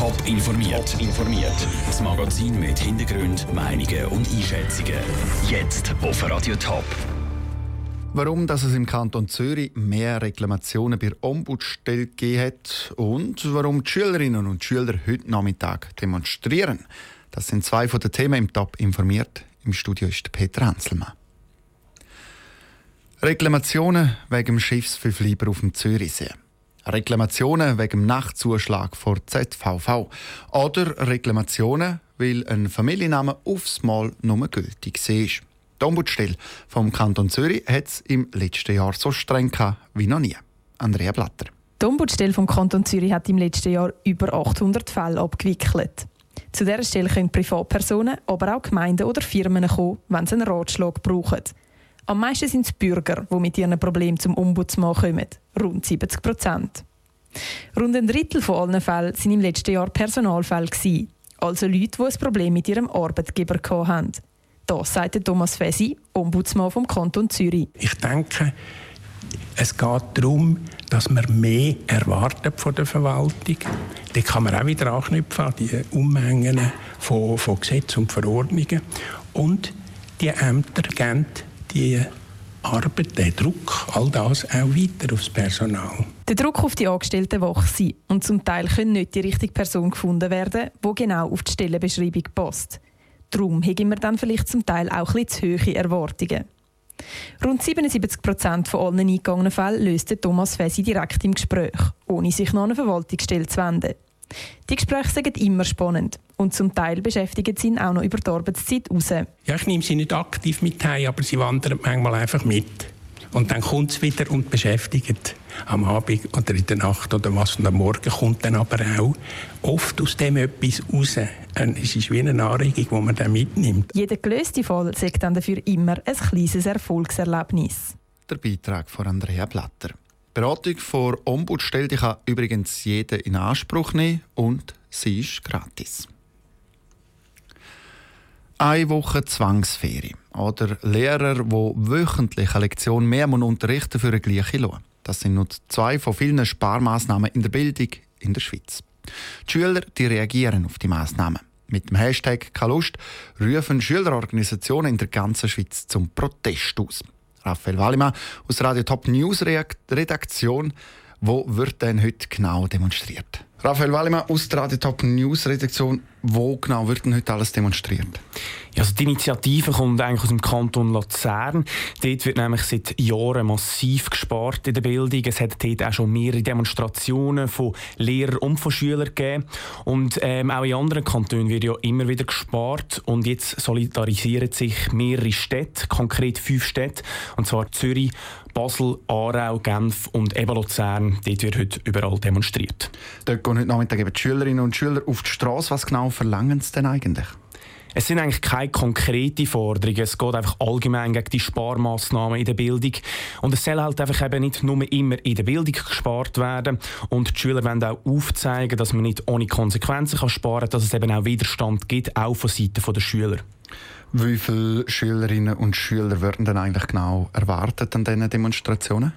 Top informiert. informiert. Das Magazin mit Hintergrund, Meinungen und Einschätzungen. Jetzt auf Radio Top. Warum dass es im Kanton Zürich mehr Reklamationen bei Ombudsstelle gegeben hat und warum die Schülerinnen und Schüler heute Nachmittag demonstrieren. Das sind zwei von den Themen im Top informiert. Im Studio ist Peter Hanselmann. Reklamationen wegen dem Schiffsverfleiber auf dem Zürichsee. Reklamationen wegen dem Nachtzuschlag vor ZVV. Oder Reklamationen, weil ein Familienname aufs Mal nur gültig ist. Die Ombudsstelle vom Kanton Zürich hat es im letzten Jahr so streng wie noch nie. Andrea Blatter. Die Ombudsstelle vom Kanton Zürich hat im letzten Jahr über 800 Fälle abgewickelt. Zu dieser Stelle können Privatpersonen, aber auch Gemeinden oder Firmen kommen, wenn sie einen Ratschlag brauchen. Am meisten sind es Bürger, die mit ihren Problemen zum Ombudsmann kommen. Rund 70 Prozent. Rund ein Drittel von allen Fällen waren im letzten Jahr Personalfälle. Also Leute, die ein Problem mit ihrem Arbeitgeber hatten. Das sagte Thomas Fesi, Ombudsmann vom Kanton Zürich. Ich denke, es geht darum, dass man mehr erwartet von der Verwaltung. Da kann man auch wieder anknüpfen an die Unmengen von, von Gesetzen und Verordnungen. Und die Ämter geben die Arbeit, der Druck, all das auch weiter aufs Personal. Der Druck auf die Angestellten wächst und zum Teil können nicht die richtige Person gefunden werden, die genau auf die Stellenbeschreibung passt. Darum haben wir dann vielleicht zum Teil auch ein zu hohe Erwartungen. Rund 77 Prozent von allen eingegangenen Fällen löste Thomas Fesi direkt im Gespräch, ohne sich noch an eine Verwaltungsstelle zu wenden. Die Gespräche sind immer spannend und zum Teil beschäftigen sie ihn auch noch über die Arbeitszeit raus. Ja, ich nehme sie nicht aktiv mit heim, aber sie wandern manchmal einfach mit. Und dann kommt es wieder und beschäftigt am Abend oder in der Nacht oder was. Und am Morgen kommt dann aber auch oft aus dem etwas raus. Es ist wie eine Anregung, die man dann mitnimmt. Jeder gelöste Fall sagt dann dafür immer ein kleines Erfolgserlebnis. Der Beitrag von Andrea Blatter. Die Beratung vor Ombudsstelle kann übrigens jeder in Anspruch nehmen und sie ist gratis. Eine Woche Zwangsferien oder Lehrer, die wöchentlich eine Lektion mehr unterrichten für eine gleiche Lohn. Das sind nur zwei von vielen Sparmaßnahmen in der Bildung in der Schweiz. Die Schüler die reagieren auf die Maßnahmen. Mit dem Hashtag Kalust rufen Schülerorganisationen in der ganzen Schweiz zum Protest aus. Raphael Wallimann aus Radio Top News Redaktion. Wo wird denn heute genau demonstriert? Raphael Wallimann aus der Radio Top News Redaktion. Wo genau wird denn heute alles demonstriert? Ja, also die Initiative kommt eigentlich aus dem Kanton Luzern. Dort wird nämlich seit Jahren massiv gespart in der Bildung. Es hat dort auch schon mehrere Demonstrationen von Lehrern und von Schülern gegeben. Und ähm, auch in anderen Kantonen wird ja immer wieder gespart. Und jetzt solidarisieren sich mehrere Städte, konkret fünf Städte, und zwar Zürich, Basel, Aarau, Genf und eben Luzern. Dort wird heute überall demonstriert. Dort gehen heute Nachmittag eben die Schülerinnen und Schüler auf die Straße. Was genau verlangen sie denn eigentlich? Es sind eigentlich keine konkreten Forderungen. Es geht einfach allgemein gegen die Sparmaßnahmen in der Bildung. Und es soll halt einfach eben nicht nur immer in der Bildung gespart werden. Und die Schüler wollen auch aufzeigen, dass man nicht ohne Konsequenzen kann sparen kann, dass es eben auch Widerstand gibt, auch von Seiten der Schüler. Wie viele Schülerinnen und Schüler werden denn eigentlich genau erwartet an diesen Demonstrationen?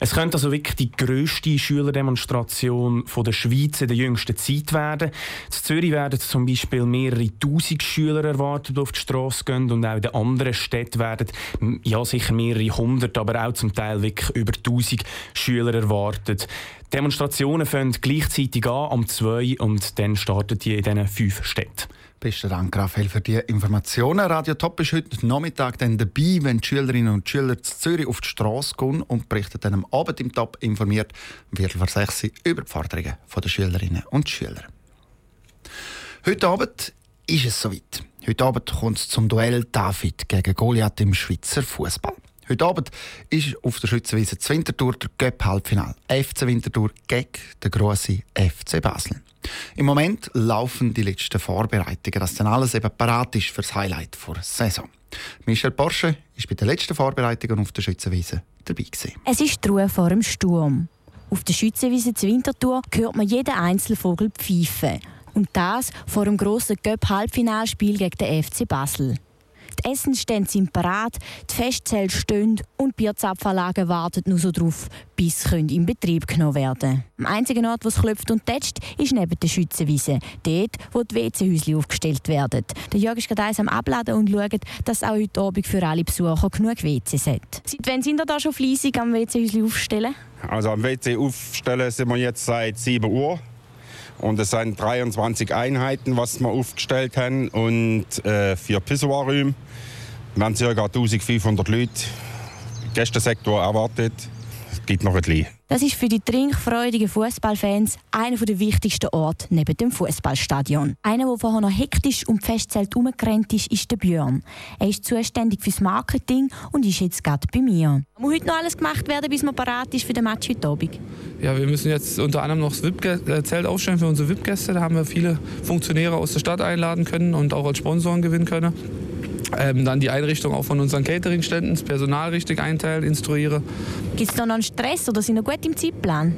Es könnte also wirklich die grösste Schülerdemonstration von der Schweiz in der jüngsten Zeit werden. In Zürich werden zum Beispiel mehrere Tausend Schüler erwartet, die auf die Straße gehen und auch in den anderen Städten werden ja sicher mehrere hundert, aber auch zum Teil wirklich über tausend Schüler erwartet. Demonstrationen fangen gleichzeitig an, am 2 und dann starten die in diesen fünf Städten. Besten Dank, Raphael, für die Informationen. Radio Top ist heute Nachmittag dann dabei, wenn die Schülerinnen und Schüler zu Zürich auf die Straße gehen und berichten dann am Abend im Top informiert, vor sechs über die Forderungen der Schülerinnen und Schüler. Heute Abend ist es soweit. Heute Abend kommt es zum Duell David gegen Goliath im Schweizer Fußball. Heute Abend ist auf der Schützenwiese Winterthur der Göpp-Halbfinal. FC Winterthur gegen den grossen FC Basel. Im Moment laufen die letzten Vorbereitungen, dass dann alles eben parat ist für das Highlight der Saison. Michel Porsche ist bei den letzten Vorbereitungen auf der Schützenwiese dabei gewesen. Es ist die Ruhe vor dem Sturm. Auf der Schützenwiese zu Winterthur hört man jeden Einzelvogel pfeifen. Und das vor dem grossen Göpp-Halbfinalspiel gegen den FC Basel. Die Essensstände sind parat, die Festzelte stehen und die Bierzapfanlage wartet nur so drauf, bis sie in Betrieb genommen werden Am einzigen Ort, wo es klopft und tätscht, ist neben der Schützenwiese, dort, wo die WC-Häuschen aufgestellt werden. Der Jörg ist gerade am Abladen und schaut, dass auch heute Abend für alle Besucher genug WCs hat. Seit wann sind ihr da schon fleissig am WC-Häuschen aufstellen? Also am WC aufstellen sind wir jetzt seit 7 Uhr. Und es sind 23 Einheiten, was wir aufgestellt haben. Und äh, vier Pissoirräume. Wir haben ca. 1500 Leute im Gästesektor erwartet. Gibt noch ein bisschen. Das ist für die trinkfreudigen Fußballfans einer der wichtigsten Orte neben dem Fußballstadion. Einer, der vorher noch hektisch um die Festzelt herumgerannt ist, ist der Björn. Er ist zuständig fürs Marketing und ist jetzt gerade bei mir. Muss heute noch alles gemacht werden, bis man parat ist für den Match heute Abend? Ja, wir müssen jetzt unter anderem noch das VIP-Zelt aufstellen für unsere VIP-Gäste. Da haben wir viele Funktionäre aus der Stadt einladen können und auch als Sponsoren gewinnen können. Ähm, dann die Einrichtung auch von unseren Catering-Ständen, das Personal richtig einteilen, instruieren. Gibt es da noch einen Stress oder sind wir gut im Zeitplan?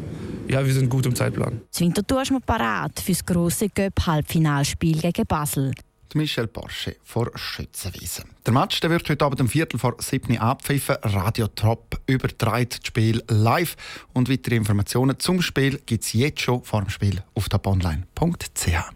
Ja, wir sind gut im Zeitplan. Das Winterthur ist man parat für das grosse Göpp-Halbfinalspiel gegen Basel. Michel Porsche vor Schützenwiese. Der Match der wird heute Abend um Viertel vor sieben abpfiffen. Radio Top übertreibt das Spiel live. Und weitere Informationen zum Spiel gibt es jetzt schon vor dem Spiel auf toponline.ch.